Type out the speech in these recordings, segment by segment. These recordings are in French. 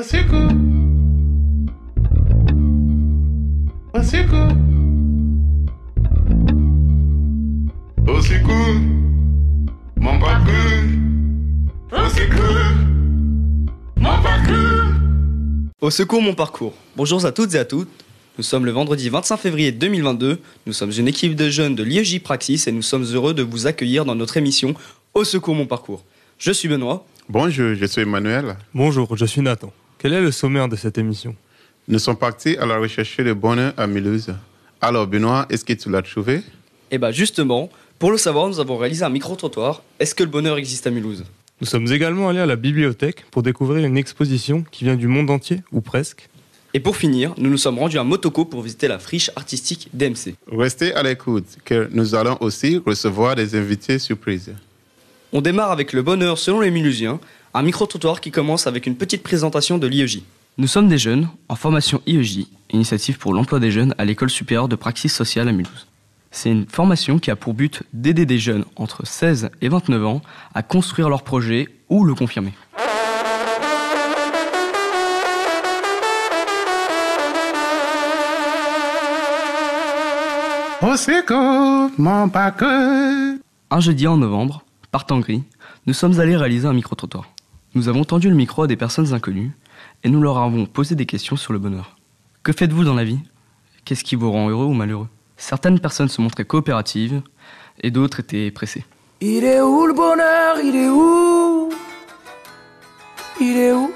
Au secours. Au secours. Au secours. Mon parcours. Au secours. Mon parcours. Au secours mon parcours. Bonjour à toutes et à toutes. Nous sommes le vendredi 25 février 2022. Nous sommes une équipe de jeunes de l'IEJ Praxis et nous sommes heureux de vous accueillir dans notre émission Au secours mon parcours. Je suis Benoît. Bonjour, je suis Emmanuel. Bonjour, je suis Nathan. Quel est le sommaire de cette émission Nous sommes partis à la recherche de bonheur à Mulhouse. Alors Benoît, est-ce que tu l'as trouvé Eh bien justement, pour le savoir, nous avons réalisé un micro-trottoir. Est-ce que le bonheur existe à Mulhouse? Nous sommes également allés à la bibliothèque pour découvrir une exposition qui vient du monde entier, ou presque. Et pour finir, nous nous sommes rendus à Motoko pour visiter la friche artistique DMC. Restez à l'écoute, car nous allons aussi recevoir des invités surprises. On démarre avec le bonheur selon les Mulhousiens, un micro-trottoir qui commence avec une petite présentation de l'IEJ. Nous sommes des jeunes en formation IEJ, initiative pour l'emploi des jeunes à l'école supérieure de praxis sociale à Mulhouse. C'est une formation qui a pour but d'aider des jeunes entre 16 et 29 ans à construire leur projet ou le confirmer. Au secours, mon parcours. Un jeudi en novembre, par temps gris, nous sommes allés réaliser un micro-trottoir. Nous avons tendu le micro à des personnes inconnues et nous leur avons posé des questions sur le bonheur. Que faites-vous dans la vie? Qu'est-ce qui vous rend heureux ou malheureux? Certaines personnes se montraient coopératives et d'autres étaient pressées. Il est où le bonheur? Il est où? Il est où?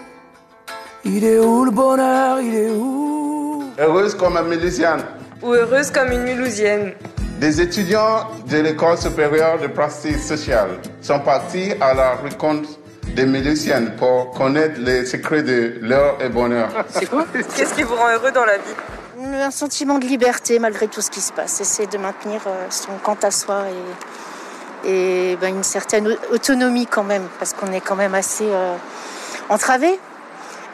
Il est où le bonheur? Il est où? Heureuse comme un milicienne. ou heureuse comme une Mulhousienne. Des étudiants de l'école supérieure de pratique sociale sont partis à la rencontre des miliciennes pour connaître les secrets de leur bonheur. C'est quoi? Qu'est-ce qui vous rend heureux dans la vie? Un sentiment de liberté malgré tout ce qui se passe. Essayer de maintenir euh, son quant à soi et, et ben, une certaine au- autonomie quand même, parce qu'on est quand même assez euh, entravé.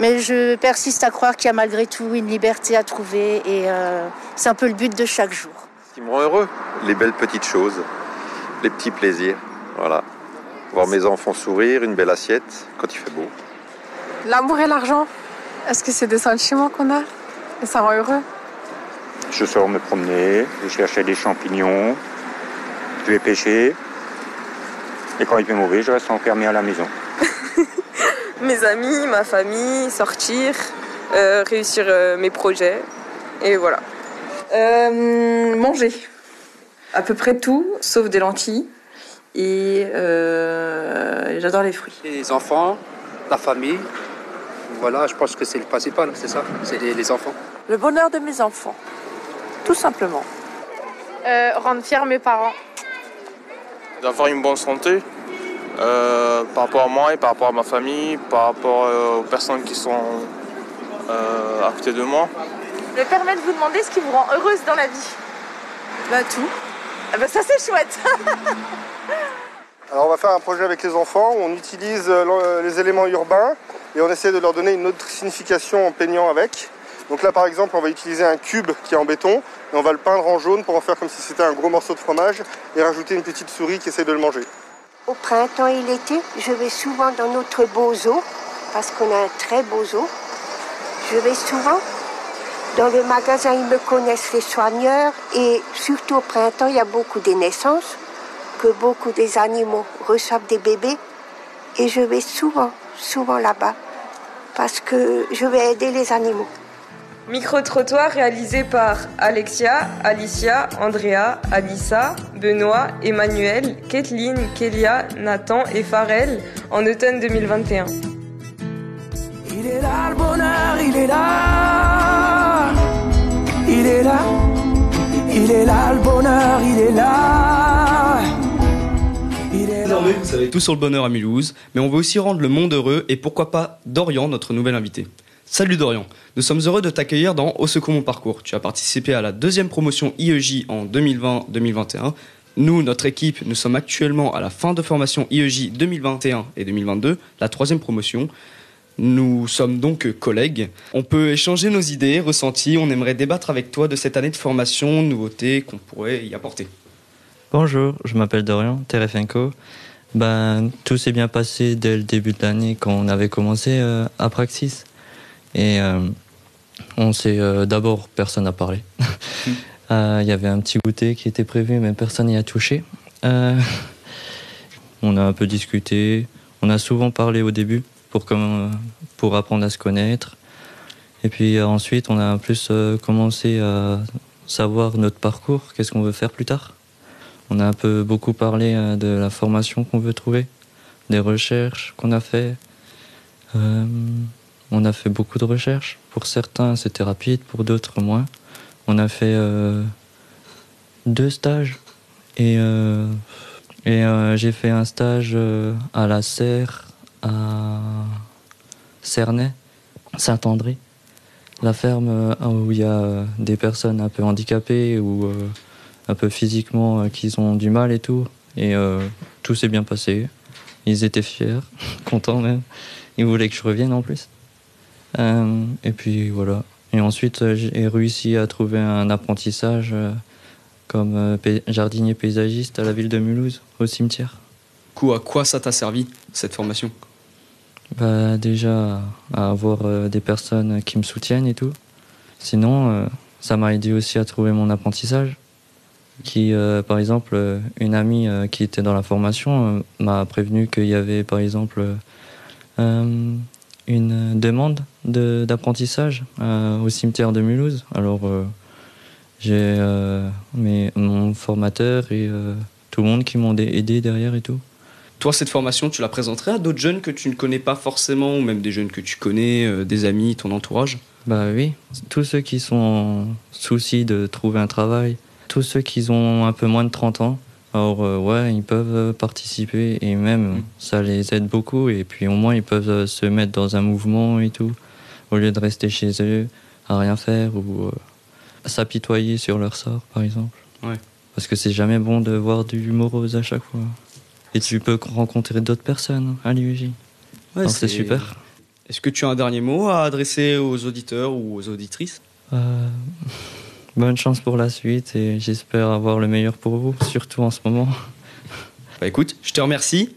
Mais je persiste à croire qu'il y a malgré tout une liberté à trouver et euh, c'est un peu le but de chaque jour. Ce qui me rend heureux, les belles petites choses, les petits plaisirs. Voilà. Voir mes enfants sourire, une belle assiette quand il fait beau. L'amour et l'argent. Est-ce que c'est des sentiments qu'on a Et ça rend heureux? Je sors me promener, je chercher des champignons, je vais pêcher. Et quand il fait mauvais, je reste enfermé à la maison. Mes amis, ma famille, sortir, euh, réussir euh, mes projets. Et voilà. Euh, manger. À peu près tout, sauf des lentilles. Et euh, j'adore les fruits. Les enfants, la famille. Voilà, je pense que c'est le principal, c'est ça, c'est les, les enfants. Le bonheur de mes enfants. Tout simplement. rendre fiers mes parents. d'avoir une bonne santé euh, par rapport à moi et par rapport à ma famille, par rapport euh, aux personnes qui sont euh, à côté de moi. Me permettre de vous demander ce qui vous rend heureuse dans la vie. Bah tout. Ah bah ça c'est chouette. Alors on va faire un projet avec les enfants on utilise euh, l'en- les éléments urbains et on essaie de leur donner une autre signification en peignant avec. Donc là par exemple on va utiliser un cube qui est en béton et on va le peindre en jaune pour en faire comme si c'était un gros morceau de fromage et rajouter une petite souris qui essaie de le manger. Au printemps et l'été, je vais souvent dans notre beau zoo, parce qu'on a un très beau zoo. Je vais souvent. Dans le magasin, ils me connaissent les soigneurs et surtout au printemps, il y a beaucoup de naissances, que beaucoup des animaux reçoivent des bébés. Et je vais souvent, souvent là-bas, parce que je vais aider les animaux. Micro-trottoir réalisé par Alexia, Alicia, Andrea, Alissa, Benoît, Emmanuel, Kathleen, Kélia, Nathan et Farel en automne 2021. Il est là le bonheur, il est là. Il est là. Il est là le bonheur, il est là. Vous savez tout sur le bonheur à Mulhouse, mais on veut aussi rendre le monde heureux et pourquoi pas Dorian, notre nouvel invité. Salut Dorian, nous sommes heureux de t'accueillir dans Au secours mon parcours. Tu as participé à la deuxième promotion IEJ en 2020-2021. Nous, notre équipe, nous sommes actuellement à la fin de formation IEJ 2021 et 2022, la troisième promotion. Nous sommes donc collègues. On peut échanger nos idées, ressentis. On aimerait débattre avec toi de cette année de formation, nouveautés qu'on pourrait y apporter. Bonjour, je m'appelle Dorian Terefenko. Ben, tout s'est bien passé dès le début de l'année quand on avait commencé euh, à Praxis. Et euh, on s'est euh, d'abord, personne n'a parlé. Euh, Il y avait un petit goûter qui était prévu, mais personne n'y a touché. Euh, on a un peu discuté. On a souvent parlé au début pour, pour apprendre à se connaître. Et puis euh, ensuite, on a plus euh, commencé à savoir notre parcours, qu'est-ce qu'on veut faire plus tard. On a un peu beaucoup parlé euh, de la formation qu'on veut trouver, des recherches qu'on a fait. Euh, on a fait beaucoup de recherches. Pour certains, c'était rapide, pour d'autres, moins. On a fait euh, deux stages. Et, et j'ai fait un stage à la Serre, à Cernay, Saint-André. La ferme où il y a des personnes un peu handicapées ou un peu physiquement euh, qui ont du mal et tout. Et euh, tout s'est bien passé. Ils étaient fiers, contents même. Ils voulaient que je revienne en plus. Euh, et puis voilà. Et ensuite, j'ai réussi à trouver un apprentissage comme jardinier paysagiste à la ville de Mulhouse, au cimetière. Du coup, à quoi ça t'a servi, cette formation? Bah, déjà, à avoir des personnes qui me soutiennent et tout. Sinon, ça m'a aidé aussi à trouver mon apprentissage. Qui, euh, par exemple, euh, une amie euh, qui était dans la formation euh, m'a prévenu qu'il y avait, par exemple, une demande de- d'apprentissage au cimetière de Mulhouse. Alors, j'ai mes- mon formateur et tout le monde qui m'ont dé- aidé derrière et tout. Toi, cette formation, tu la présenterais à d'autres jeunes que tu ne connais pas forcément, ou même des jeunes que tu connais, des amis, ton entourage? Bah oui, tous ceux qui sont en souci de trouver un travail, tous ceux qui ont un peu moins de 30 ans, alors euh, ouais, ils peuvent euh, participer et même ça les aide beaucoup et puis au moins ils peuvent euh, se mettre dans un mouvement et tout, au lieu de rester chez eux à rien faire ou euh, s'apitoyer sur leur sort par exemple. Ouais. Parce que c'est jamais bon de voir du morose à chaque fois. Et tu peux rencontrer d'autres personnes à l'IUJ. Ouais, Alors c'est super. Est-ce que tu as un dernier mot à adresser aux auditeurs ou aux auditrices? Euh, bonne chance pour la suite et j'espère avoir le meilleur pour vous, surtout en ce moment. Bah écoute, je te remercie.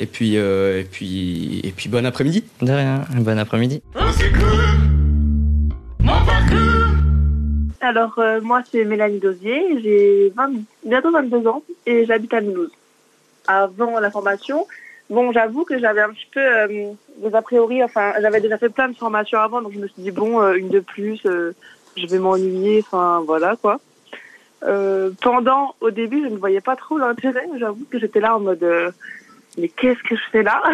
Et puis, euh, et puis, et puis bon après-midi. De rien, bon après-midi. Alors, euh, moi, c'est Mélanie Dosier, j'ai 20 bientôt 22 ans et j'habite à Mulhouse. Avant la formation, bon, j'avoue que j'avais un petit peu euh, des a priori, enfin, j'avais déjà fait plein de formations avant, donc je me suis dit, bon, euh, une de plus, euh, je vais m'ennuyer, enfin, voilà, quoi. Euh, pendant, au début, je ne voyais pas trop l'intérêt, j'avoue que j'étais là en mode, euh, mais qu'est-ce que je fais là?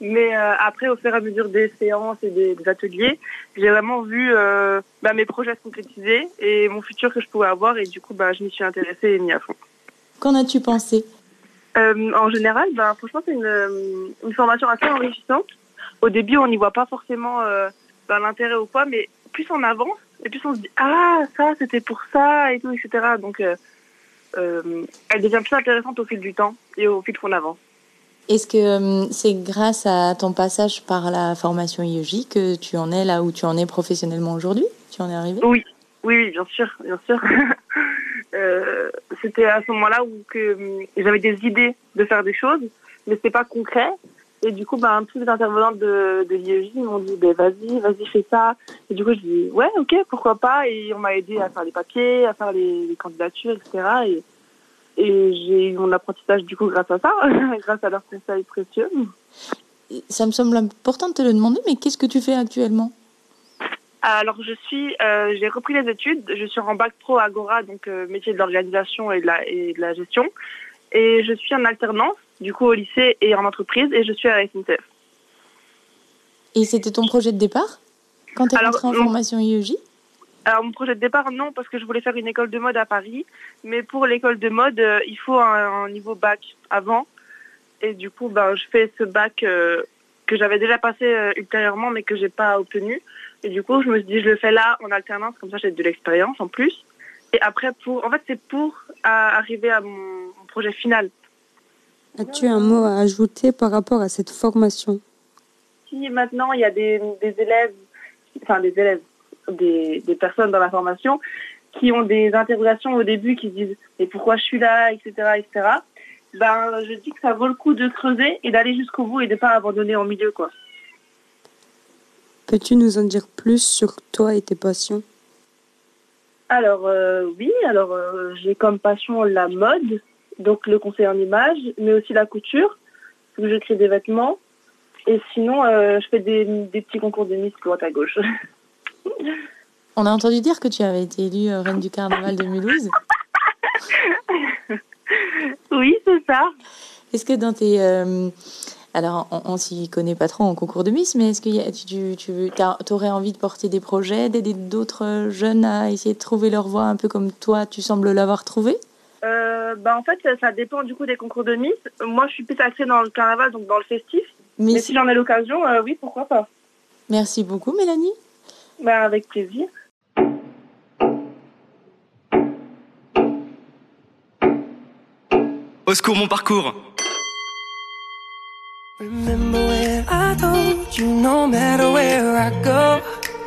Mais euh, après, au fur et à mesure des séances et des, des ateliers, j'ai vraiment vu euh, bah, mes projets se concrétiser et mon futur que je pouvais avoir. Et du coup, bah, je m'y suis intéressée et mis à fond. Qu'en as-tu pensé? Euh, en général, bah, franchement, c'est une, une formation assez enrichissante. Au début, on n'y voit pas forcément euh, bah, l'intérêt ou quoi, mais plus on avance et plus on se dit Ah, ça, c'était pour ça et tout, etc. Donc, euh, euh, elle devient plus intéressante au fil du temps et au fil qu'on avance. Est-ce que euh, c'est grâce à ton passage par la formation IEJ que tu en es là où tu en es professionnellement aujourd'hui? Tu en es arrivé Oui, oui, bien sûr, bien sûr. Euh, c'était à ce moment-là où que j'avais des idées de faire des choses, mais c'était pas concret. Et du coup, ben, tous les intervenantes de, de l'IEJ m'ont dit, ben, vas-y, vas-y, fais ça. Et du coup, je dis, ouais, ok, pourquoi pas. Et on m'a aidé à faire les papiers, à faire les, les candidatures, etc. Et, et j'ai eu mon apprentissage, du coup, grâce à ça, grâce à leurs conseils précieux. Ça me semble important de te le demander, mais qu'est-ce que tu fais actuellement? Alors, je suis, euh, j'ai repris les études. Je suis en bac pro Agora, donc euh, métier de l'organisation et de la, et de la gestion. Et je suis en alternance, du coup, au lycée et en entreprise, et je suis à la SNCF. Et c'était ton projet de départ quand tu es Alors, rentré en non. formation IEJ Alors, mon projet de départ, non, parce que je voulais faire une école de mode à Paris. Mais pour l'école de mode, euh, il faut un, un niveau bac avant. Et du coup, ben, je fais ce bac euh, que j'avais déjà passé euh, ultérieurement, mais que j'ai pas obtenu. Et du coup, je me suis dit, je le fais là en alternance, comme ça j'ai de l'expérience en plus. Et après, pour, en fait, c'est pour à- arriver à mon, mon projet final. As-tu un mot à ajouter par rapport à cette formation? Si maintenant il y a des, des élèves, enfin des élèves, des, des personnes dans la formation qui ont des interrogations au début, qui se disent mais pourquoi je suis là, etc., etc. Ben, je dis que ça vaut le coup de creuser et d'aller jusqu'au bout et de pas abandonner en milieu, quoi. Peux-tu nous en dire plus sur toi et tes passions? Alors euh, oui, alors euh, j'ai comme passion la mode, donc le conseil en image, mais aussi la couture, que je crée des vêtements. Et sinon, euh, je fais des, des petits concours de Miss droite à gauche. On a entendu dire que tu avais été élue euh, reine du carnaval de Mulhouse. oui, c'est ça. Est-ce que dans tes... euh, alors, on, on s'y connaît pas trop en concours de Miss, mais est-ce que y a- tu, tu aurais envie de porter des projets, d'aider d'autres jeunes à essayer de trouver leur voie un peu comme toi, tu sembles l'avoir trouvé? Euh, bah en fait, ça, ça dépend du coup des concours de Miss. Moi, je suis plus axée dans le carnaval, donc dans le festif. Mais Mais, si- j'en ai l'occasion, euh, oui, pourquoi pas. Merci beaucoup, Mélanie. Bah, avec plaisir. Au secours, mon parcours Remember when I told you no matter where I go,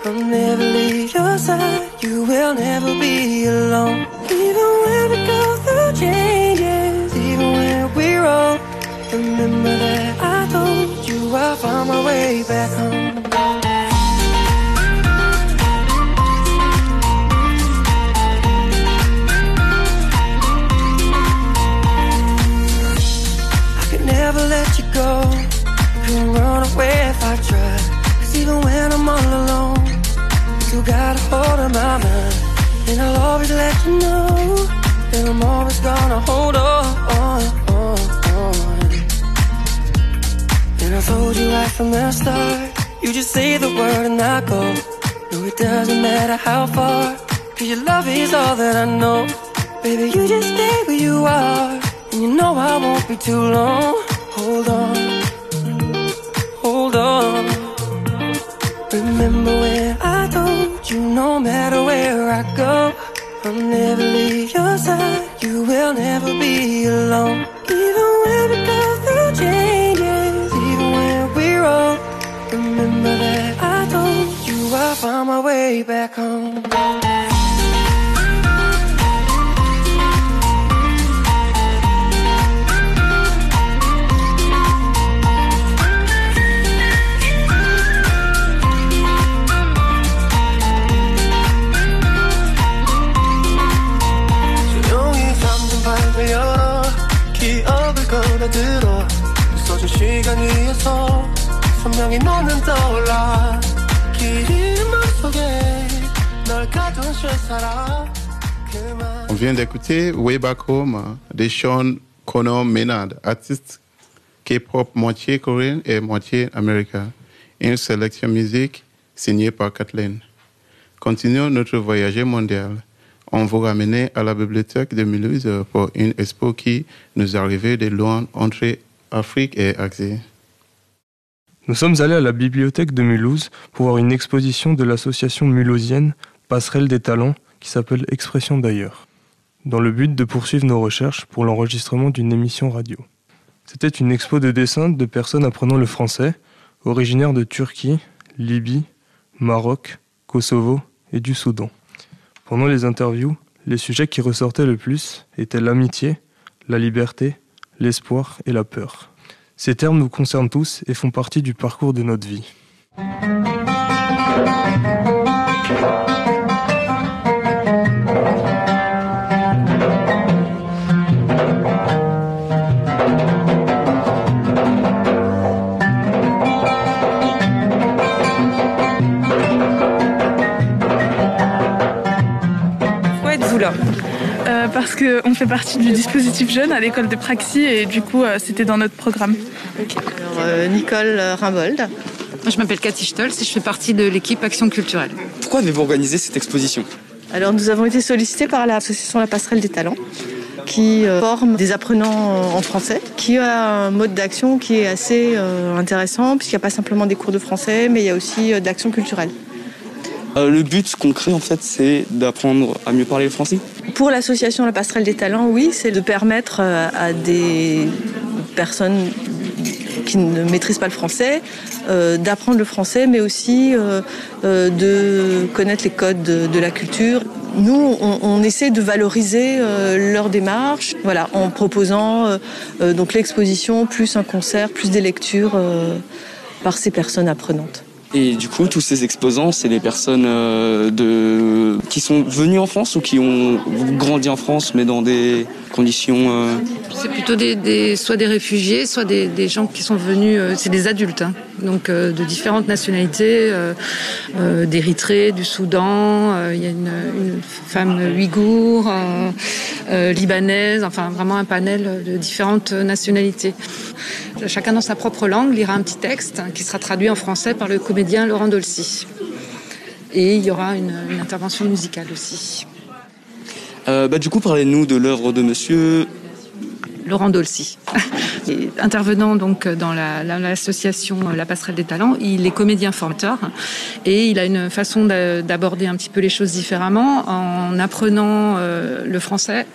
I'll never leave your side. You will never be alone. Even when we go changes, even when we're old. Remember that I told you I'll find my way back home. I could never let you go. Couldn't run away if I tried. Cause even when I'm all alone, you got a hold of my mind. And I'll always let you know that I'm always gonna hold on. on, on, on. And I told you right from the start. You just say the word and I go. No, it doesn't matter how far. Cause your love is all that I know. Baby, you just stay where you are. And you know I won't be too long. Hold on, hold on. Remember when I told you no matter where I go, I'll never leave side. You will never be alone. Even when we go through changes, even when we're old. Remember that I told you I'll find my way back home. On vient d'écouter Way Back Home de Sean Connor Maynard, artiste K-pop moitié coréen et moitié américain. Une sélection musique signée par Kathleen. Continuons notre voyage mondial. On vous ramène à la bibliothèque de Mulhouse pour une expo qui nous arrivait de loin entre Afrique et Asie. Nous sommes allés à la bibliothèque de Mulhouse pour voir une exposition de l'association mulhousienne Passerelle des Talents qui s'appelle Expression d'ailleurs, dans le but de poursuivre nos recherches pour l'enregistrement d'une émission radio. C'était une expo de dessins de personnes apprenant le français, originaires de Turquie, Libye, Maroc, Kosovo et du Soudan. Pendant les interviews, les sujets qui ressortaient le plus étaient l'amitié, la liberté, l'espoir et la peur. Ces termes nous concernent tous et font partie du parcours de notre vie. Là Euh, Parce qu'on fait partie du dispositif jeune à l'école de Praxi et du coup euh, c'était dans notre programme. Euh, Nicole Rimbold. Je m'appelle Cathy Stolz et je fais partie de l'équipe Action culturelle. Pourquoi avez-vous organisé cette exposition? Alors nous avons été sollicités par l'association La Passerelle des Talents qui euh, forme des apprenants euh, en français, qui a un mode d'action qui est assez euh, intéressant puisqu'il n'y a pas simplement des cours de français mais il y a aussi euh, d'action culturelle. Euh, Le but concret, en fait, c'est d'apprendre à mieux parler le français. Pour l'association La Passerelle des Talents, oui, c'est de permettre euh, à des personnes qui ne maîtrisent pas le français euh, d'apprendre le français, mais aussi de connaître les codes de, la culture. Nous, on, on essaie de valoriser leur démarche, en proposant donc l'exposition plus un concert, plus des lectures par ces personnes apprenantes. Et du coup, tous ces exposants, c'est des personnes euh, de... qui sont venues en France ou qui ont grandi en France, mais dans des conditions... euh, C'est plutôt des, soit des réfugiés, soit des, gens qui sont venus, euh, c'est des adultes, hein, donc de différentes nationalités, d'Érythrée, du Soudan, il y a une, femme ouïghour, libanaise, enfin vraiment un panel de différentes nationalités. Chacun dans sa propre langue lira un petit texte qui sera traduit en français par le comédien Laurent Dolcy. Et il y aura une, une intervention musicale aussi. euh, bah, du coup, parlez-nous de l'œuvre de monsieur... Laurent Dolcy. Intervenant donc dans la- la- l'association La Passerelle des Talents, il est comédien formateur et il a une façon d'a- d'aborder un petit peu les choses différemment en apprenant euh, le français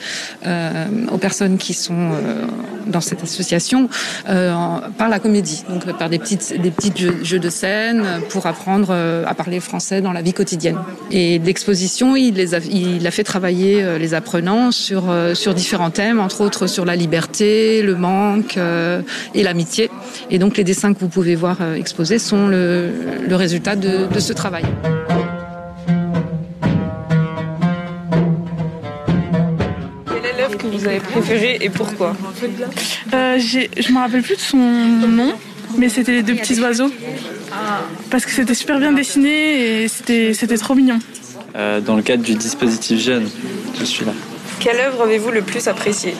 euh, aux personnes qui sont euh, dans cette association par la comédie, donc par des petites des petites jeux, de scène pour apprendre à parler français dans la vie quotidienne. Et l'exposition, il a, a fait travailler les apprenants sur sur différents thèmes, entre autres sur la liberté, le manque euh, et l'amitié. Et donc les dessins que vous pouvez voir euh, exposés sont le, le résultat de, de ce travail. Quelle est l'œuvre que vous avez préférée et pourquoi? Euh, je me rappelle plus de son nom, mais c'était les deux petits oiseaux. Parce que c'était super bien dessiné et c'était c'était trop mignon. Euh, dans le cadre du dispositif jeune, je suis là. Quelle œuvre avez-vous le plus appréciée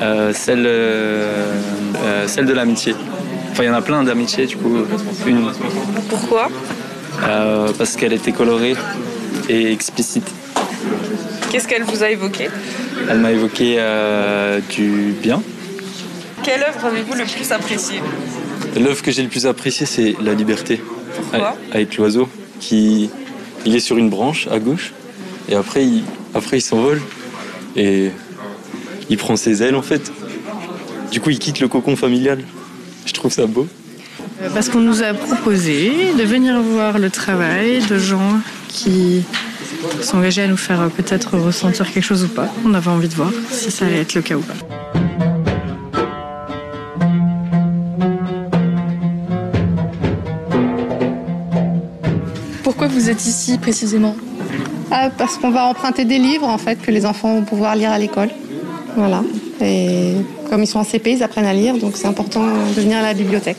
Euh, celle, euh, euh, celle de l'amitié. Enfin, il y en a plein d'amitié, du coup, une. Pourquoi Euh, parce qu'elle était colorée et explicite. Qu'est-ce qu'elle vous a évoqué Elle m'a évoqué du bien. Quelle œuvre avez-vous le plus appréciée L'œuvre que j'ai le plus appréciée, c'est la liberté. Pourquoi Avec- Avec l'oiseau qui il est sur une branche à gauche et après il, après il s'envole et il prend ses ailes en fait. Du coup, il quitte le cocon familial. Je trouve ça beau. Parce qu'on nous a proposé de venir voir le travail de gens qui sont engagés à nous faire peut-être ressentir quelque chose ou pas. On avait envie de voir si ça allait être le cas ou pas. Pourquoi vous êtes ici précisément? Ah, parce qu'on va emprunter des livres en fait que les enfants vont pouvoir lire à l'école. Voilà. Et comme ils sont en CP, ils apprennent à lire, donc c'est important de venir à la bibliothèque.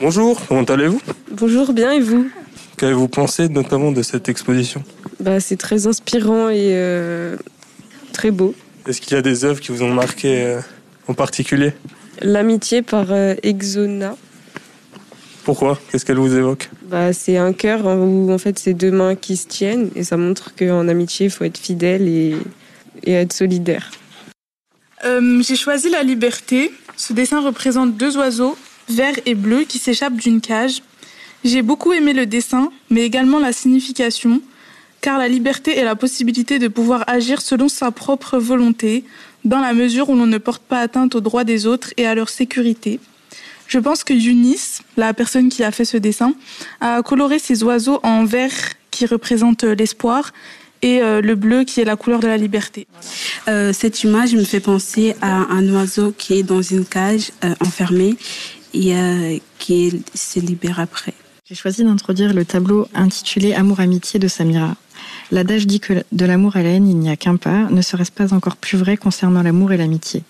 Bonjour, comment allez-vous? Bonjour, bien et vous? Qu'avez-vous pensé notamment de cette exposition? Bah, C'est très inspirant et euh, très beau. Est-ce qu'il y a des œuvres qui vous ont marqué euh, en particulier? L'amitié par euh, Exona, Pourquoi? Qu'est-ce qu'elle vous évoque? Bah, c'est un cœur où en fait c'est deux mains qui se tiennent et ça montre qu'en amitié il faut être fidèle et, et être solidaire. Euh, J'ai choisi la liberté. Ce dessin représente deux oiseaux, vert et bleu, qui s'échappent d'une cage. J'ai beaucoup aimé le dessin, mais également la signification, car la liberté est la possibilité de pouvoir agir selon sa propre volonté, dans la mesure où l'on ne porte pas atteinte aux droits des autres et à leur sécurité. Je pense que Eunice, la personne qui a fait ce dessin, a coloré ces oiseaux en vert qui représente l'espoir et euh, le bleu qui est la couleur de la liberté. Euh, cette image me fait penser à un oiseau qui est dans une cage euh, enfermé et euh, qui se libère après. J'ai choisi d'introduire le tableau intitulé Amour-amitié de Samira. L'adage dit que de l'amour à la haine, il n'y a qu'un pas. Ne serait-ce pas encore plus vrai concernant l'amour et l'amitié?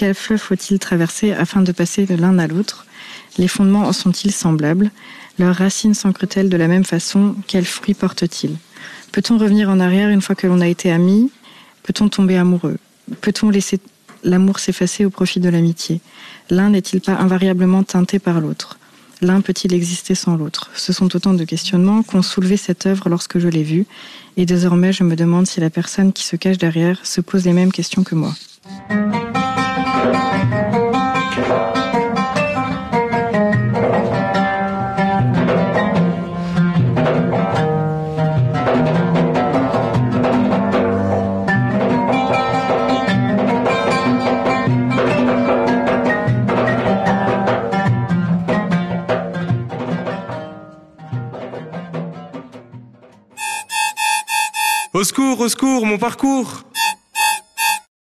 Quel fleuve faut-il traverser afin de passer de l'un à l'autre? Les fondements en sont-ils semblables? Leurs racines s'ancrent-elles de la même façon. Quels fruits portent-ils? Peut-on revenir en arrière une fois que l'on a été amis? Peut-on tomber amoureux? Peut-on laisser l'amour s'effacer au profit de l'amitié? L'un n'est-il pas invariablement teinté par l'autre? L'un peut-il exister sans l'autre? Ce sont autant de questionnements qu'ont soulevé cette œuvre lorsque je l'ai vue, et désormais je me demande si la personne qui se cache derrière se pose les mêmes questions que moi. Au secours, au secours, mon parcours.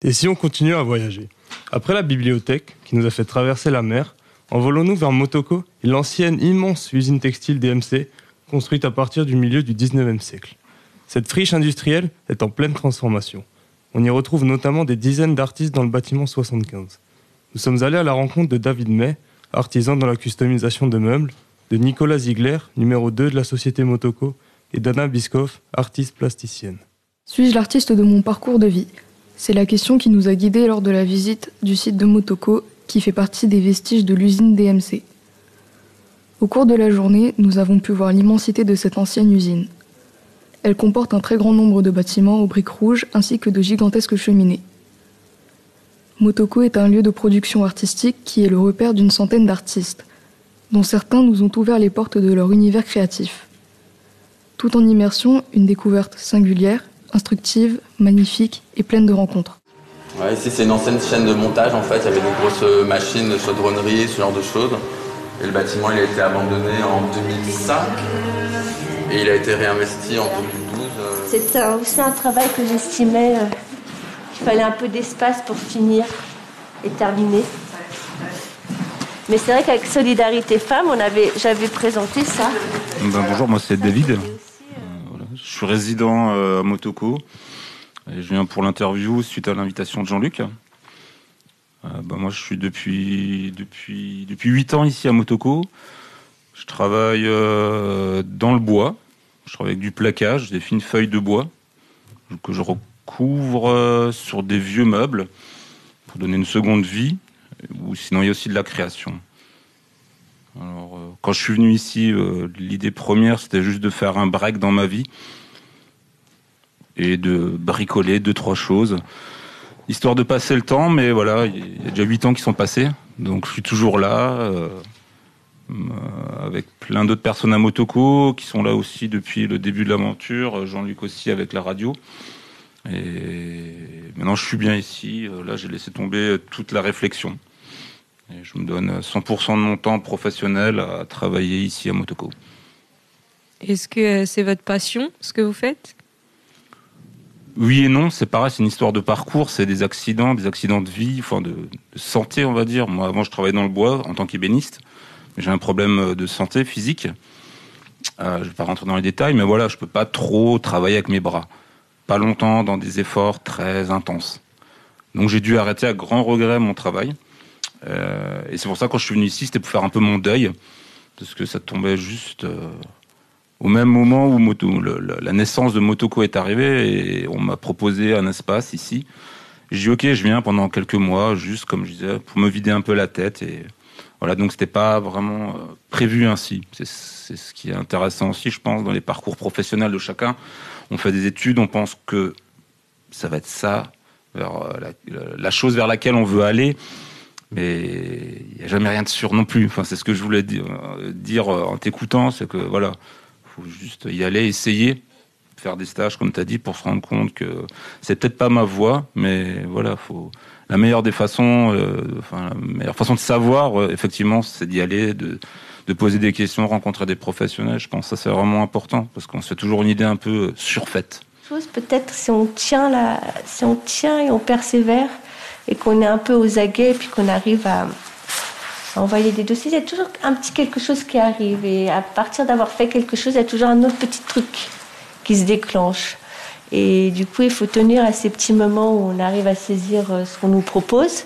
Et si on continue à voyager? Après la bibliothèque, qui nous a fait traverser la mer, envolons-nous vers Motoko, l'ancienne immense usine textile DMC, construite à partir du milieu du 19e siècle. Cette friche industrielle est en pleine transformation. On y retrouve notamment des dizaines d'artistes dans le bâtiment 75. Nous sommes allés à la rencontre de David May, artisan dans la customisation de meubles, de Nicolas Ziegler, numéro 2 de la société Motoko, et d'Anna Biskoff, artiste plasticienne. Suis-je l'artiste de mon parcours de vie? C'est la question qui nous a guidés lors de la visite du site de Motoko, qui fait partie des vestiges de l'usine DMC. Au cours de la journée, nous avons pu voir l'immensité de cette ancienne usine. Elle comporte un très grand nombre de bâtiments aux briques rouges ainsi que de gigantesques cheminées. Motoko est un lieu de production artistique qui est le repère d'une centaine d'artistes, dont certains nous ont ouvert les portes de leur univers créatif. Tout en immersion, une découverte singulière, instructive, magnifique et pleine de rencontres. Ouais, ici c'est une ancienne chaîne de montage en fait, il y avait des grosses machines de chaudronnerie, ce genre de choses. Et le bâtiment il a été abandonné en 2005 et il a été réinvesti en 2012. C'était aussi un travail que j'estimais euh, qu'il fallait un peu d'espace pour finir et terminer. Mais c'est vrai qu'avec Solidarité Femmes, on avait, j'avais présenté ça. Ben, bonjour, moi c'est David. Suis résident euh, à Motoko. Et je viens pour l'interview suite à l'invitation de Jean-Luc. Euh, ben, moi je suis depuis, depuis, depuis 8 ans ici à Motoko. Je travaille euh, dans le bois. Je travaille avec du plaquage, des fines feuilles de bois que je recouvre sur des vieux meubles pour donner une seconde vie. Ou sinon, il y a aussi de la création. Alors, quand je suis venu ici, l'idée première, c'était juste de faire un break dans ma vie et de bricoler deux, trois choses, histoire de passer le temps. Mais voilà, il y a déjà huit ans qui sont passés, donc je suis toujours là, euh, avec plein d'autres personnes à Motoko qui sont là aussi depuis le début de l'aventure. Jean-Luc aussi avec la radio. Et maintenant, je suis bien ici. Là, j'ai laissé tomber toute la réflexion. Et je me donne 100% de mon temps professionnel à travailler ici à Motoko. Est-ce que c'est votre passion, ce que vous faites? Oui et non, c'est pareil, c'est une histoire de parcours, c'est des accidents, des accidents de vie, enfin de, santé, on va dire. Moi, avant, je travaillais dans le bois en tant qu'ébéniste. J'ai un problème de santé physique. Euh, je ne vais pas rentrer dans les détails, mais voilà, je peux pas trop travailler avec mes bras. Pas longtemps, dans des efforts très intenses. Donc j'ai dû arrêter à grand regret mon travail. Euh, et c'est pour ça quand je suis venu ici, c'était pour faire un peu mon deuil, parce que ça tombait juste euh, au même moment où la naissance de Motoko est arrivée, et on m'a proposé un espace ici. J'ai dit ok, je viens pendant quelques mois, juste comme je disais, pour me vider un peu la tête. Et voilà, donc c'était pas vraiment euh, prévu ainsi. C'est ce qui est intéressant aussi, je pense, dans les parcours professionnels de chacun. On fait des études, on pense que ça va être ça, euh, la, chose vers laquelle on veut aller mais il n'y a jamais rien de sûr non plus. Enfin, c'est ce que je voulais dire, euh, dire en t'écoutant, c'est que voilà, juste y aller, essayer, faire des stages comme tu as dit, pour se rendre compte que c'est peut-être pas ma voie, mais voilà, faut la meilleure des façons, euh, enfin la meilleure façon de savoir, euh, effectivement, c'est d'y aller, de, de poser des questions, rencontrer des professionnels. Je pense que ça c'est vraiment important parce qu'on se fait toujours une idée un peu euh, surfaite. chose, peut-être si on tient la, si on tient et on persévère et qu'on est un peu aux aguets et puis qu'on arrive à envoyer des dossiers, il y a toujours un petit quelque chose qui arrive et à partir d'avoir fait quelque chose, il y a toujours un autre petit truc qui se déclenche. Et du coup, il faut tenir à ces petits moments où on arrive à saisir euh, ce qu'on nous propose.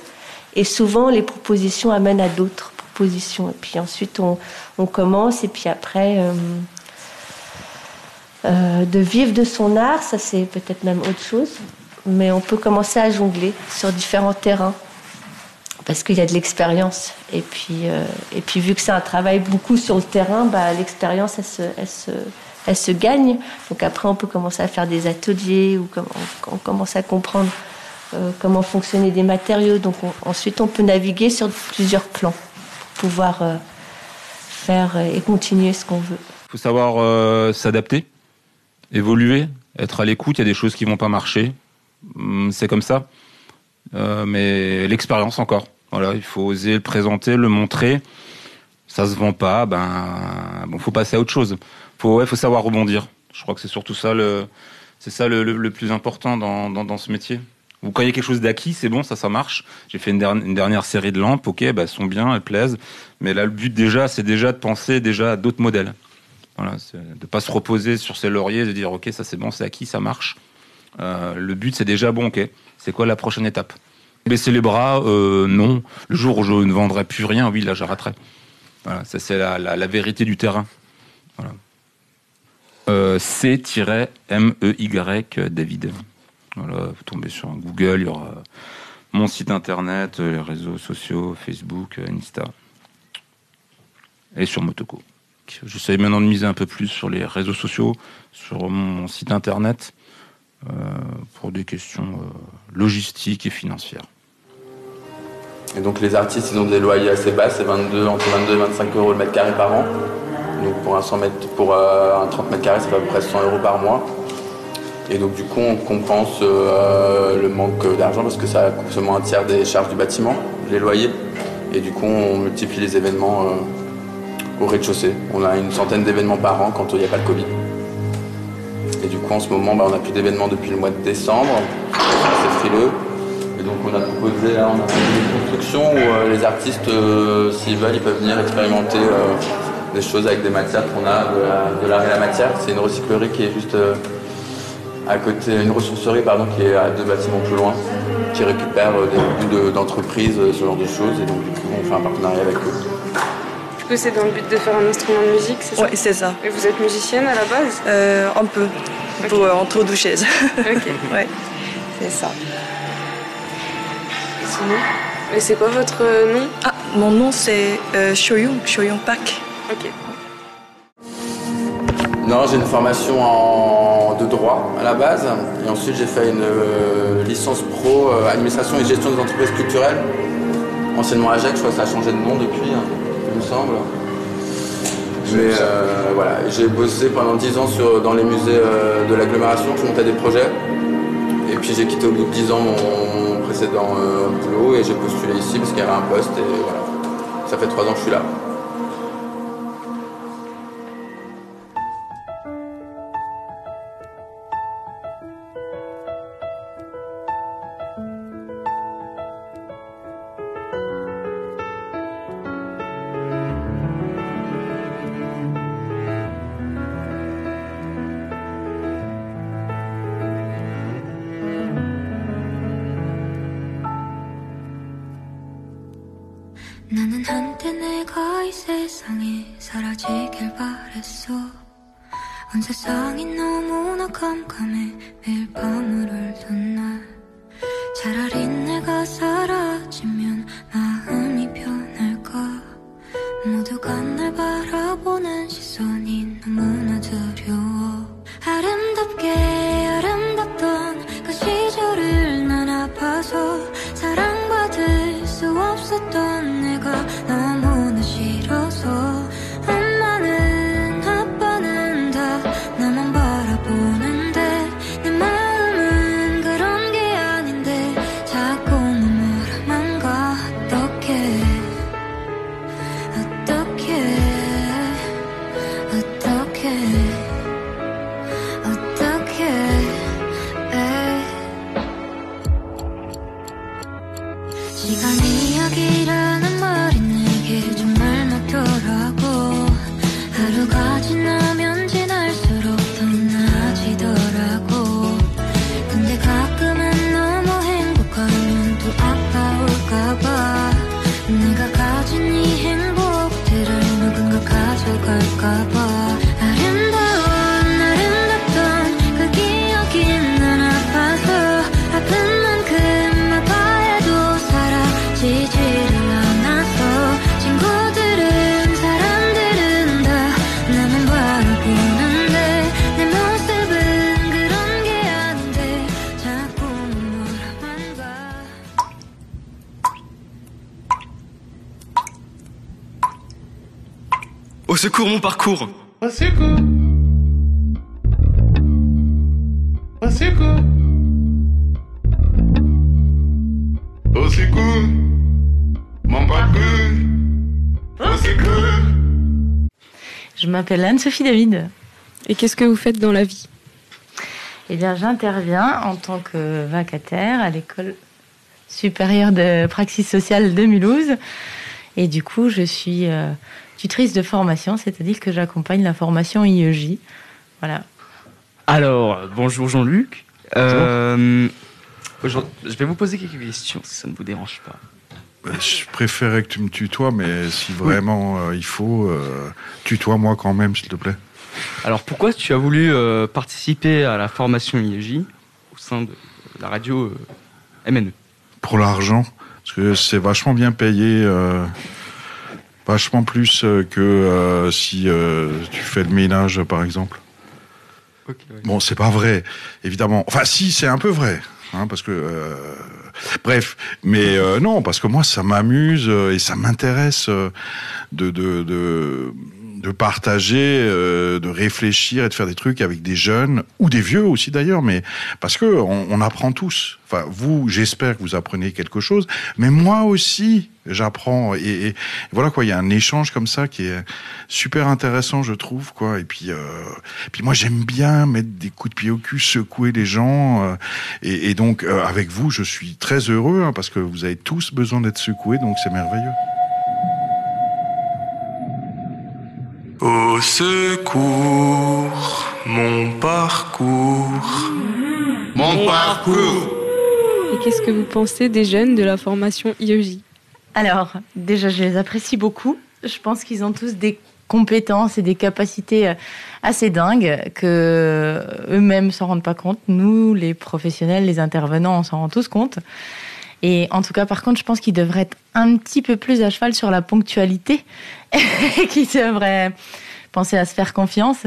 Et souvent, les propositions amènent à d'autres propositions. Et puis ensuite, on, commence et puis après. euh, euh, de vivre de son art, ça c'est peut-être même autre chose, mais on peut commencer à jongler sur différents terrains parce qu'il y a de l'expérience. Et puis, euh, et puis vu que c'est un travail beaucoup sur le terrain, bah, l'expérience elle se, elle, se, elle se gagne. Donc après on peut commencer à faire des ateliers ou on, commence à comprendre euh, comment fonctionner des matériaux. Donc on- ensuite on peut naviguer sur plusieurs plans pour pouvoir euh, faire et continuer ce qu'on veut. Il faut savoir s'adapter, évoluer, être à l'écoute. Il y a des choses qui vont pas marcher. Hum, C'est comme ça. Mais l'expérience encore. Voilà, il faut oser le présenter, le montrer. Ça se vend pas, ben bon, faut passer à autre chose. Faut, faut savoir rebondir. Je crois que c'est surtout ça le, c'est ça le, plus important dans, dans, ce métier. Vous a quelque chose d'acquis, c'est bon, ça, ça marche. J'ai fait une, dernière- série de lampes, ok, bah, elles sont bien, elles plaisent. Mais là, le but déjà, c'est déjà de penser déjà à d'autres modèles. Voilà, de pas se reposer sur ses lauriers, de dire ok ça c'est bon, c'est acquis, ça marche. Euh, le but c'est déjà bon, ok. C'est quoi la prochaine étape? Baisser les bras, euh, non. Le jour où je ne vendrai plus rien, oui là j'arrêterai. Voilà, ça c'est la, vérité du terrain. Euh, C-M-E-Y David. Voilà, vous tombez sur Google, il y aura mon site internet, euh, les réseaux sociaux, Facebook, Insta. Et sur Motoko. J'essaie maintenant de miser un peu plus sur les réseaux sociaux, sur mon site internet, pour des questions logistiques et financières. Et donc les artistes, ils ont des loyers assez bas, c'est 22, entre 22 et 25 euros le mètre carré par an. Donc pour un, 100 mètres, pour euh, un 30 mètres carrés, ça fait à peu près 100 euros par mois. Et donc du coup, on compense euh, le manque d'argent parce que ça coûte seulement un tiers des charges du bâtiment, les loyers. Et du coup, on multiplie les événements euh, au rez-de-chaussée. On a une centaine d'événements par an quand il n'y a pas le Covid. Et du coup, en ce moment, bah, on n'a plus d'événements depuis le mois de décembre. C'est frileux. Et donc, on a proposé, là, on a fait une construction où euh, les artistes, euh, s'ils veulent, ils peuvent venir expérimenter euh, des choses avec des matières qu'on a, de la- de l'art et la matière. C'est une recyclerie qui est juste euh, à côté, une ressourcerie, pardon, qui est à deux bâtiments plus loin, qui récupère euh, des rebuts de- d'entreprises, euh, ce genre de choses. Et donc, du coup, on fait un partenariat avec eux. Du coup, c'est dans le but de faire un instrument de musique, c'est ça? Oui, c'est ça. Et vous êtes musicienne à la base? Euh, un peu. Pour, euh, entre deux chaises. Ok. ouais, c'est ça. Sinon Et c'est quoi votre euh, nom? Ah, mon nom c'est euh, Shoyung, Shoyung Pak. Ok. Non, j'ai une formation en... de droit à la base. Et ensuite, j'ai fait une euh, licence pro euh, administration et gestion des entreprises culturelles. Anciennement AGEC, je crois que ça a changé de nom depuis, hein, il me semble. Mais euh, voilà, j'ai bossé pendant 10 ans sur, dans les musées euh, de l'agglomération, je montais des projets. Puis j'ai quitté au bout de 10 ans mon précédent euh, boulot et j'ai postulé ici parce qu'il y avait un poste et voilà. Ça fait 3 ans que je suis là. Au secours, mon parcours. Au secours. Au secours. Au secours Mon parcours. Au secours. Je m'appelle Anne-Sophie David. Et qu'est-ce que vous faites dans la vie? Eh bien, j'interviens en tant que vacataire à l'école supérieure de praxis sociale de Mulhouse. Et du coup, je suis euh, tutrice de formation, c'est-à-dire que j'accompagne la formation IEJ. Voilà. Alors, bonjour Jean-Luc. Euh, je vais vous poser quelques questions si ça ne vous dérange pas. Euh, Je préférais que tu me tutoies, mais si vraiment euh, il faut, euh, tutoie-moi quand même, s'il te plaît. Alors, pourquoi tu as voulu euh, participer à la formation IEJ au sein de la radio euh, MNE Pour l'argent, parce que c'est vachement bien payé, euh, vachement plus euh, que euh, si euh, tu fais le ménage, par exemple. Bon, c'est pas vrai, évidemment. Enfin, si, c'est un peu vrai. Hein, parce que euh, bref mais euh, non parce que moi ça m'amuse et ça m'intéresse de, de, de de partager, euh, de réfléchir et de faire des trucs avec des jeunes ou des vieux aussi d'ailleurs, mais parce que on, on apprend tous. Enfin, vous, j'espère que vous apprenez quelque chose, mais moi aussi, j'apprends. Et, et voilà quoi, il y a un échange comme ça qui est super intéressant, je trouve quoi. Et puis, euh, puis moi, j'aime bien mettre des coups de pied au cul, secouer les gens. euh, et, donc, euh, avec vous, je suis très heureux hein, parce que vous avez tous besoin d'être secoués, donc c'est merveilleux. Au secours, mon parcours. Mon parcours. Et qu'est-ce que vous pensez des jeunes de la formation IEJ Alors, déjà, je les apprécie beaucoup. Je pense qu'ils ont tous des compétences et des capacités euh, assez dingues que eux-mêmes s'en rendent pas compte. Nous, les professionnels, les intervenants, on s'en rend tous compte. Et en tout cas, par contre, je pense qu'ils devraient être un petit peu plus à cheval sur la ponctualité, qu'ils devraient penser à se faire confiance.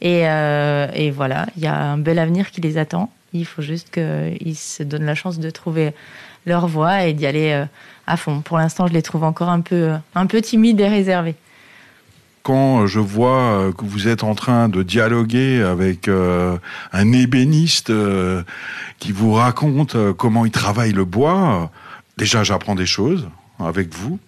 Et, euh, et voilà, il y a un bel avenir qui les attend. Il faut juste qu'ils se donnent la chance de trouver leur voie et d'y aller euh, à fond. Pour l'instant, je les trouve encore un peu, un peu timides et réservés. Quand je vois euh, que vous êtes en train de dialoguer avec euh, un ébéniste euh, qui vous raconte euh, comment il travaille le bois, euh, déjà j'apprends des choses avec vous,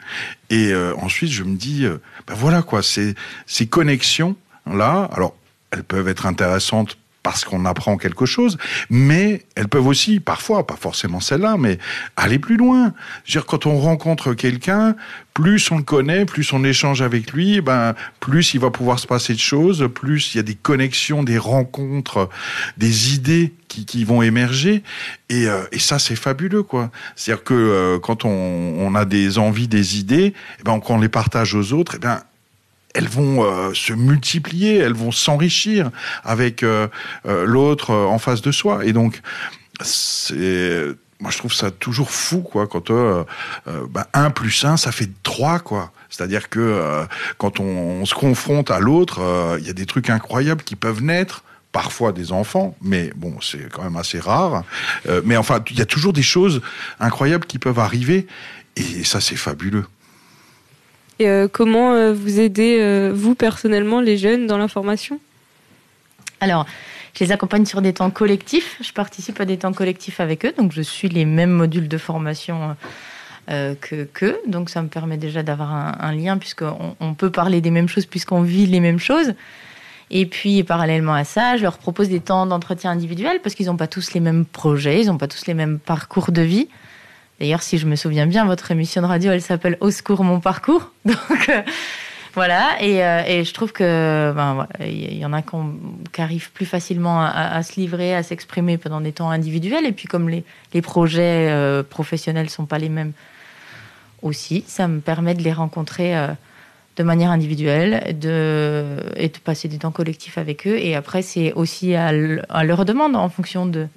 et euh, ensuite je me dis, euh, ben voilà quoi, ces, ces connexions là, alors elles peuvent être intéressantes parce qu'on apprend quelque chose, mais elles peuvent aussi, parfois, pas forcément celle-là, mais aller plus loin. Je veux dire, quand on rencontre quelqu'un, plus on le connaît, plus on échange avec lui, ben, plus il va pouvoir se passer de choses, plus il y a des connexions, des rencontres, des idées qui, qui vont émerger. Et, euh, et ça, c'est fabuleux, quoi. C'est-à-dire que euh, quand on, on a des envies, des idées, eh ben, quand on les partage aux autres, eh ben, elles vont euh, se multiplier, elles vont s'enrichir avec euh, euh, l'autre euh, en face de soi. Et donc, c'est, moi, je trouve ça toujours fou, quoi, quand euh, euh, bah, 1 plus 1, ça fait 3, quoi. C'est-à-dire que euh, quand on, on se confronte à l'autre, euh, il y a des trucs incroyables qui peuvent naître parfois des enfants, mais bon, c'est quand même assez rare. Mais enfin, il y a toujours des choses incroyables qui peuvent arriver, et ça, c'est fabuleux. Euh, comment euh, vous aidez, euh, vous personnellement, les jeunes dans la formation Alors, je les accompagne sur des temps collectifs. Je participe à des temps collectifs avec eux, donc je suis les mêmes modules de formation que. Donc ça me permet déjà d'avoir un, un lien puisqu'on on peut parler des mêmes choses puisqu'on vit les mêmes choses. Et puis parallèlement à ça, je leur propose des temps d'entretien individuel parce qu'ils n'ont pas tous les mêmes projets, ils n'ont pas tous les mêmes parcours de vie. D'ailleurs, si je me souviens bien, votre émission de radio, elle s'appelle Au secours mon parcours. Donc euh, voilà, et, euh, et je trouve que ben, il y en a qui arrivent plus facilement à, se livrer, à s'exprimer pendant des temps individuels. Et puis comme les, projets euh, professionnels sont pas les mêmes aussi, ça me permet de les rencontrer euh, de manière individuelle de, et de passer des temps collectifs avec eux. Et après, c'est aussi à leur demande en fonction de,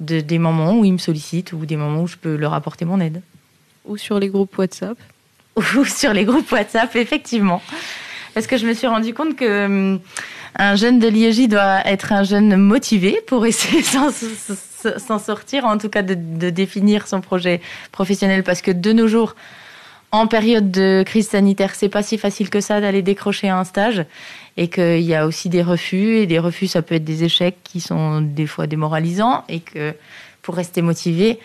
de- des moments où ils me sollicitent ou des moments où je peux leur apporter mon aide. Ou sur les groupes WhatsApp Ou sur les groupes WhatsApp, effectivement. Parce que je me suis rendu compte que hum, un jeune de l'IEJ doit être un jeune motivé pour essayer s'en sortir, en tout cas de, de définir son projet professionnel. Parce que de nos jours, en période de crise sanitaire, c'est pas si facile que ça d'aller décrocher un stage et qu'il y a aussi des refus et des refus, ça peut être des échecs qui sont des fois démoralisants et que pour rester motivé,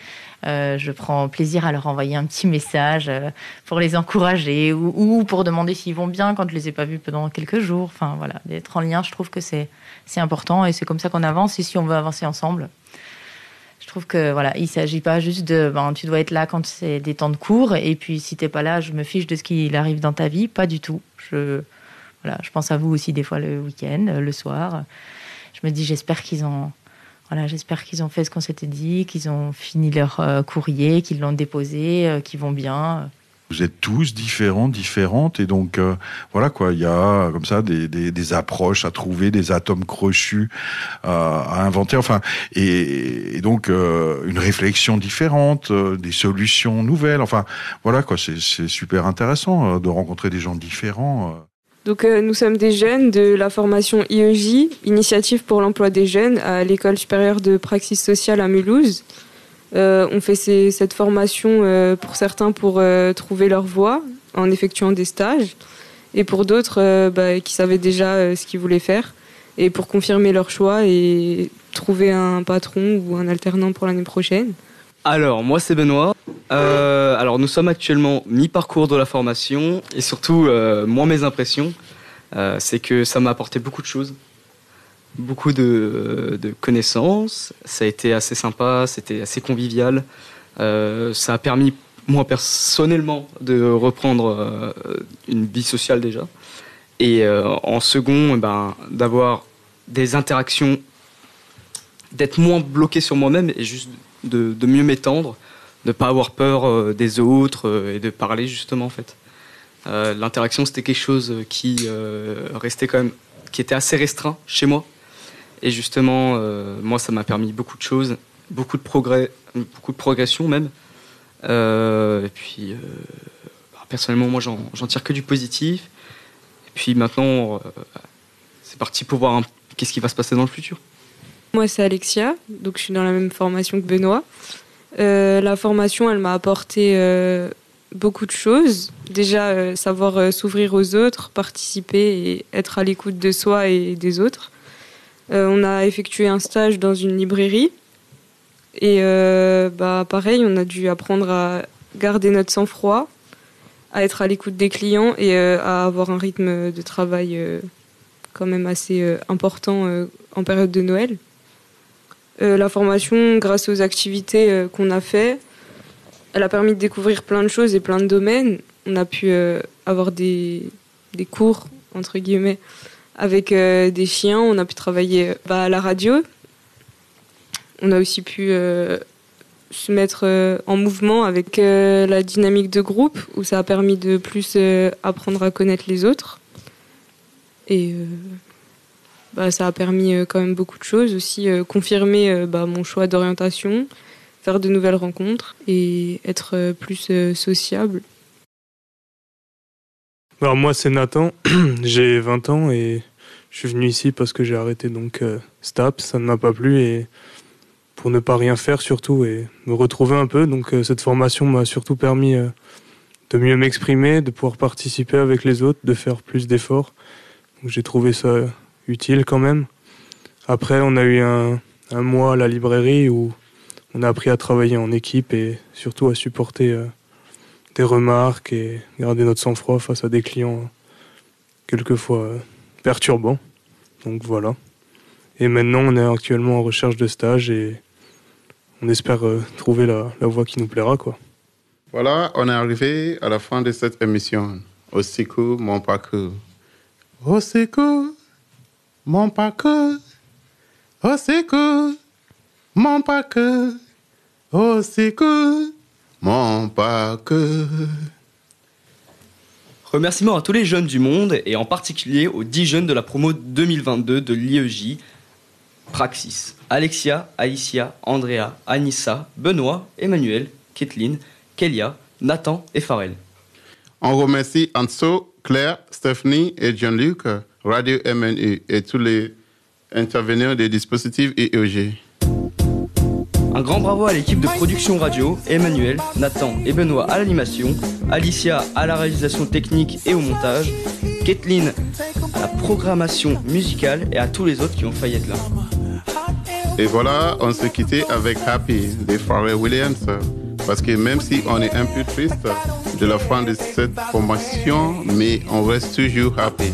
euh, je prends plaisir à leur envoyer un petit message euh, pour les encourager ou, ou pour demander s'ils vont bien quand je les ai pas vus pendant quelques jours. Enfin voilà, d'être en lien, je trouve que c'est important et c'est comme ça qu'on avance. Et si on veut avancer ensemble, Je trouve que voilà, il s'agit pas juste de ben, tu dois être là quand c'est des temps de cours et puis si t'es pas là, je me fiche de ce qu'il arrive dans ta vie. Pas du tout. Je voilà, je pense à vous aussi des fois le week-end, le soir. Je me dis j'espère qu'ils ont voilà, j'espère qu'ils ont fait ce qu'on s'était dit, qu'ils ont fini leur euh, courrier, qu'ils l'ont déposé, euh, qu'ils vont bien. Vous êtes tous différents, différentes, et donc euh, voilà quoi. Il y a comme ça des, des, approches à trouver, des atomes crochus à, inventer, enfin, et, donc euh, une réflexion différente, euh, des solutions nouvelles. Enfin, voilà quoi. C'est super intéressant de rencontrer des gens différents. Donc euh, nous sommes des jeunes de la formation IEJ, Initiative pour l'emploi des jeunes, à l'école supérieure de praxis sociale à Mulhouse. Euh, on fait cette formation euh, pour certains pour trouver leur voie en effectuant des stages et pour d'autres bah, qui savaient déjà ce qu'ils voulaient faire et pour confirmer leur choix et trouver un patron ou un alternant pour l'année prochaine. Alors, moi c'est Benoît. Euh, alors, nous sommes actuellement mi-parcours de la formation et surtout, euh, moi mes impressions, euh, c'est que ça m'a apporté beaucoup de choses, beaucoup de, de, connaissances. Ça a été assez sympa, c'était assez convivial. Ça a permis, moi personnellement, de reprendre une vie sociale déjà. Et en second, eh ben, d'avoir des interactions, d'être moins bloqué sur moi-même et juste de, mieux m'étendre, de pas avoir peur euh, des autres euh, et de parler justement en fait. Euh, L'interaction c'était quelque chose qui restait quand même, qui était assez restreint chez moi. Et justement, moi ça m'a permis beaucoup de choses, beaucoup de progrès, beaucoup de progression même. Et puis bah, personnellement moi j'en tire que du positif. Et puis maintenant c'est parti pour voir qu'est-ce qui va se passer dans le futur. Moi, c'est Alexia, donc je suis dans la même formation que Benoît. Euh, la formation, elle m'a apporté euh, beaucoup de choses. Déjà, euh, savoir s'ouvrir aux autres, participer et être à l'écoute de soi et des autres. On a effectué un stage dans une librairie. Et bah, pareil, on a dû apprendre à garder notre sang-froid, à être à l'écoute des clients et à avoir un rythme de travail quand même assez important en période de Noël. Euh, la formation, grâce aux activités euh, qu'on a fait, elle a permis de découvrir plein de choses et plein de domaines. On a pu euh, avoir des, cours, entre guillemets, avec des chiens. On a pu travailler bah, à la radio. On a aussi pu se mettre en mouvement avec la dynamique de groupe, où ça a permis de plus apprendre à connaître les autres. Bah, ça a permis euh, quand même beaucoup de choses. Aussi euh, confirmer euh, bah, mon choix d'orientation, faire de nouvelles rencontres et être plus sociable. Alors moi c'est Nathan, j'ai 20 ans et je suis venu ici parce que j'ai arrêté donc euh, STAPS, ça ne m'a pas plu et pour ne pas rien faire surtout et me retrouver un peu. Donc cette formation m'a surtout permis de mieux m'exprimer, de pouvoir participer avec les autres, de faire plus d'efforts. J'ai trouvé ça utile quand même. Après on a eu un, un mois à la librairie où on a appris à travailler en équipe et surtout à supporter euh, des remarques et garder notre sang-froid face à des clients quelquefois euh, perturbants. Donc voilà. Et maintenant, on est actuellement en recherche de stage et on espère euh, trouver la, la voie qui nous plaira. Quoi. Voilà, on est arrivé à la fin de cette émission. Au secours, mon parcours. Au secours, mon parcours. Au secours, mon parcours. Au secours, mon parcours. Remerciements à tous les jeunes du monde et en particulier aux 10 jeunes de la promo 2022 de l'IEJ Praxis. Alexia, Alicia, Andrea, Anissa, Benoît, Emmanuel, Kathleen, Kelia, Nathan et Farel. On remercie Anso, Claire, Stephanie et Jean-Luc, Radio MNU et tous les intervenants des dispositifs IEG. Un grand bravo à l'équipe de production radio, Emmanuel, Nathan et Benoît à l'animation, Alicia à la réalisation technique et au montage, Kathleen à la programmation musicale et à tous les autres qui ont failli être là. Et voilà, on s'est quitté avec Happy de Pharrell Williams. Parce que même si on est un peu triste de la fin de cette formation, mais on reste toujours happy.